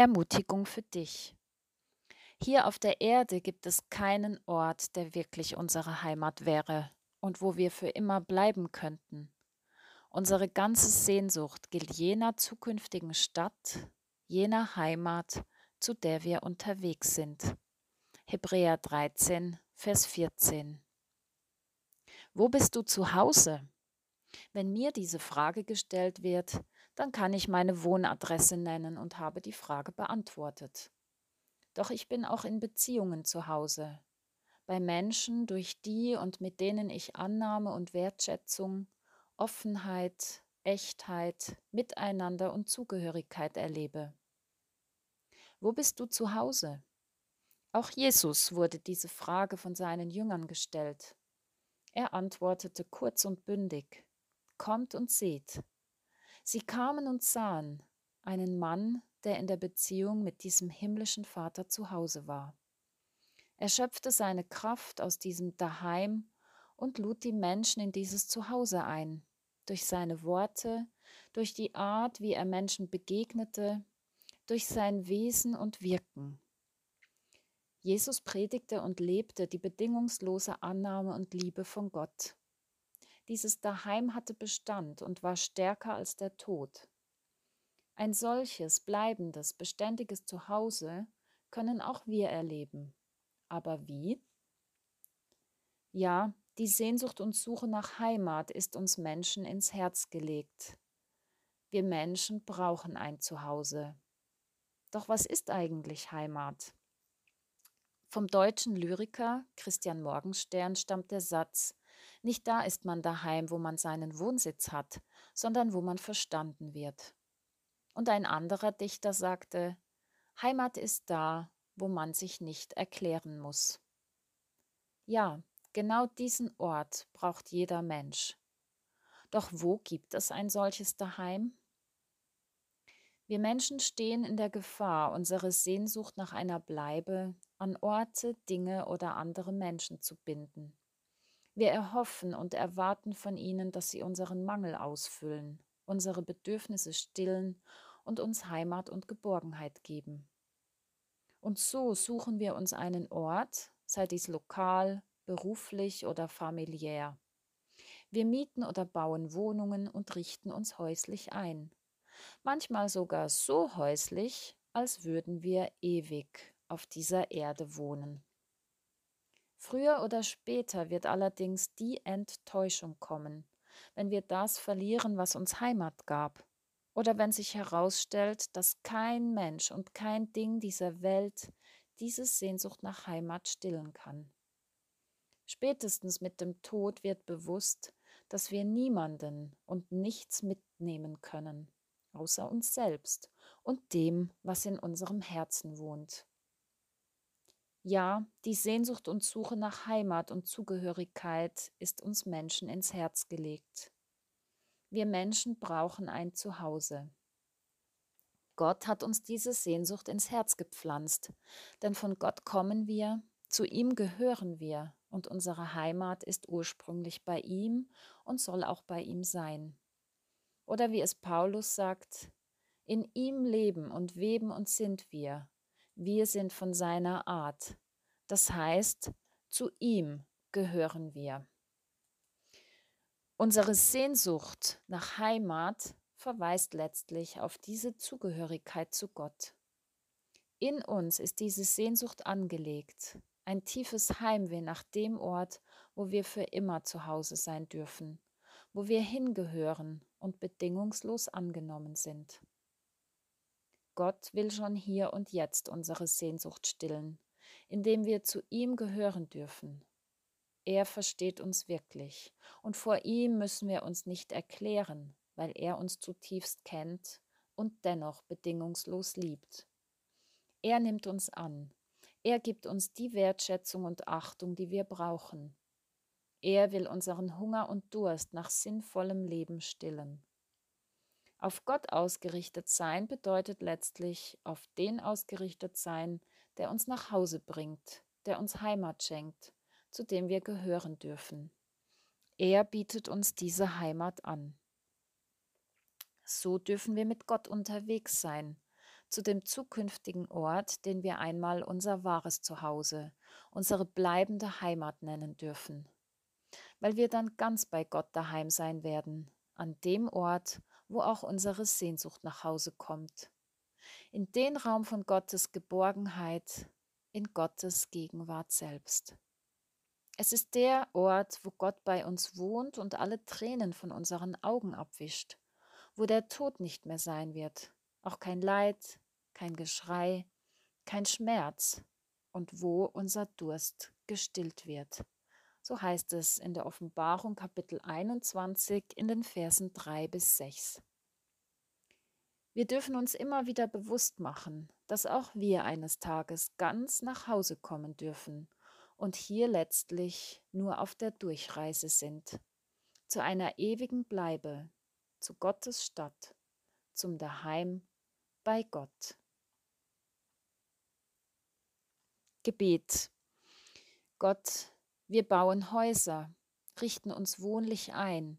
Ermutigung für dich. Hier auf der Erde gibt es keinen Ort, der wirklich unsere Heimat wäre und wo wir für immer bleiben könnten. Unsere ganze Sehnsucht gilt jener zukünftigen Stadt, jener Heimat, zu der wir unterwegs sind. Hebräer 13, Vers 14. Wo bist du zu Hause? Wenn mir diese Frage gestellt wird, dann kann ich meine Wohnadresse nennen und habe die Frage beantwortet. Doch ich bin auch in Beziehungen zu Hause, bei Menschen, durch die und mit denen ich Annahme und Wertschätzung, Offenheit, Echtheit, Miteinander und Zugehörigkeit erlebe. Wo bist du zu Hause? Auch Jesus wurde diese Frage von seinen Jüngern gestellt. Er antwortete kurz und bündig, Kommt und seht. Sie kamen und sahen einen Mann, der in der Beziehung mit diesem himmlischen Vater zu Hause war. Er schöpfte seine Kraft aus diesem Daheim und lud die Menschen in dieses Zuhause ein, durch seine Worte, durch die Art, wie er Menschen begegnete, durch sein Wesen und Wirken. Jesus predigte und lebte die bedingungslose Annahme und Liebe von Gott. Dieses Daheim hatte Bestand und war stärker als der Tod. Ein solches bleibendes, beständiges Zuhause können auch wir erleben. Aber wie? Ja, die Sehnsucht und Suche nach Heimat ist uns Menschen ins Herz gelegt. Wir Menschen brauchen ein Zuhause. Doch was ist eigentlich Heimat? Vom deutschen Lyriker Christian Morgenstern stammt der Satz nicht da ist man daheim, wo man seinen Wohnsitz hat, sondern wo man verstanden wird. Und ein anderer Dichter sagte, Heimat ist da, wo man sich nicht erklären muss. Ja, genau diesen Ort braucht jeder Mensch. Doch wo gibt es ein solches Daheim? Wir Menschen stehen in der Gefahr, unsere Sehnsucht nach einer Bleibe an Orte, Dinge oder andere Menschen zu binden. Wir erhoffen und erwarten von ihnen, dass sie unseren Mangel ausfüllen, unsere Bedürfnisse stillen und uns Heimat und Geborgenheit geben. Und so suchen wir uns einen Ort, sei dies lokal, beruflich oder familiär. Wir mieten oder bauen Wohnungen und richten uns häuslich ein. Manchmal sogar so häuslich, als würden wir ewig auf dieser Erde wohnen. Früher oder später wird allerdings die Enttäuschung kommen, wenn wir das verlieren, was uns Heimat gab, oder wenn sich herausstellt, dass kein Mensch und kein Ding dieser Welt diese Sehnsucht nach Heimat stillen kann. Spätestens mit dem Tod wird bewusst, dass wir niemanden und nichts mitnehmen können, außer uns selbst und dem, was in unserem Herzen wohnt. Ja, die Sehnsucht und Suche nach Heimat und Zugehörigkeit ist uns Menschen ins Herz gelegt. Wir Menschen brauchen ein Zuhause. Gott hat uns diese Sehnsucht ins Herz gepflanzt, denn von Gott kommen wir, zu ihm gehören wir und unsere Heimat ist ursprünglich bei ihm und soll auch bei ihm sein. Oder wie es Paulus sagt, in ihm leben und weben und sind wir. Wir sind von seiner Art. Das heißt, zu ihm gehören wir. Unsere Sehnsucht nach Heimat verweist letztlich auf diese Zugehörigkeit zu Gott. In uns ist diese Sehnsucht angelegt, ein tiefes Heimweh nach dem Ort, wo wir für immer zu Hause sein dürfen, wo wir hingehören und bedingungslos angenommen sind. Gott will schon hier und jetzt unsere Sehnsucht stillen, indem wir zu ihm gehören dürfen. Er versteht uns wirklich, und vor ihm müssen wir uns nicht erklären, weil er uns zutiefst kennt und dennoch bedingungslos liebt. Er nimmt uns an, er gibt uns die Wertschätzung und Achtung, die wir brauchen. Er will unseren Hunger und Durst nach sinnvollem Leben stillen. Auf Gott ausgerichtet sein bedeutet letztlich auf den ausgerichtet sein, der uns nach Hause bringt, der uns Heimat schenkt, zu dem wir gehören dürfen. Er bietet uns diese Heimat an. So dürfen wir mit Gott unterwegs sein, zu dem zukünftigen Ort, den wir einmal unser wahres Zuhause, unsere bleibende Heimat nennen dürfen, weil wir dann ganz bei Gott daheim sein werden, an dem Ort, wo auch unsere Sehnsucht nach Hause kommt, in den Raum von Gottes Geborgenheit, in Gottes Gegenwart selbst. Es ist der Ort, wo Gott bei uns wohnt und alle Tränen von unseren Augen abwischt, wo der Tod nicht mehr sein wird, auch kein Leid, kein Geschrei, kein Schmerz und wo unser Durst gestillt wird. So heißt es in der Offenbarung Kapitel 21 in den Versen 3 bis 6. Wir dürfen uns immer wieder bewusst machen, dass auch wir eines Tages ganz nach Hause kommen dürfen und hier letztlich nur auf der Durchreise sind, zu einer ewigen Bleibe, zu Gottes Stadt, zum Daheim bei Gott. Gebet. Gott, wir bauen Häuser, richten uns wohnlich ein,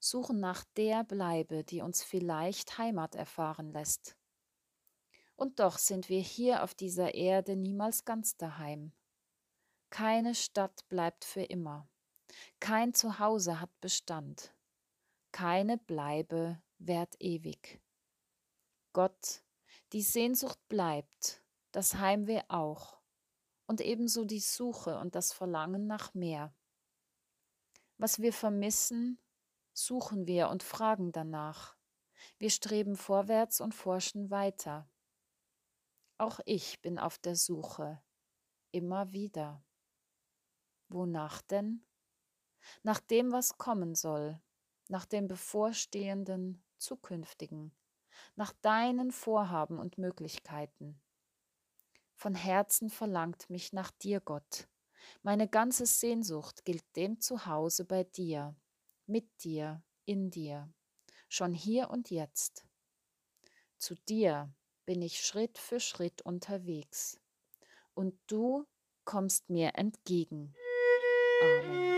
suchen nach der Bleibe, die uns vielleicht Heimat erfahren lässt. Und doch sind wir hier auf dieser Erde niemals ganz daheim. Keine Stadt bleibt für immer, kein Zuhause hat Bestand, keine Bleibe währt ewig. Gott, die Sehnsucht bleibt, das Heimweh auch und ebenso die Suche und das Verlangen nach mehr. Was wir vermissen, suchen wir und fragen danach. Wir streben vorwärts und forschen weiter. Auch ich bin auf der Suche, immer wieder. Wonach denn? Nach dem, was kommen soll, nach dem bevorstehenden, zukünftigen, nach deinen Vorhaben und Möglichkeiten. Von Herzen verlangt mich nach dir, Gott. Meine ganze Sehnsucht gilt dem Zuhause bei dir, mit dir, in dir, schon hier und jetzt. Zu dir bin ich Schritt für Schritt unterwegs, und du kommst mir entgegen. Amen.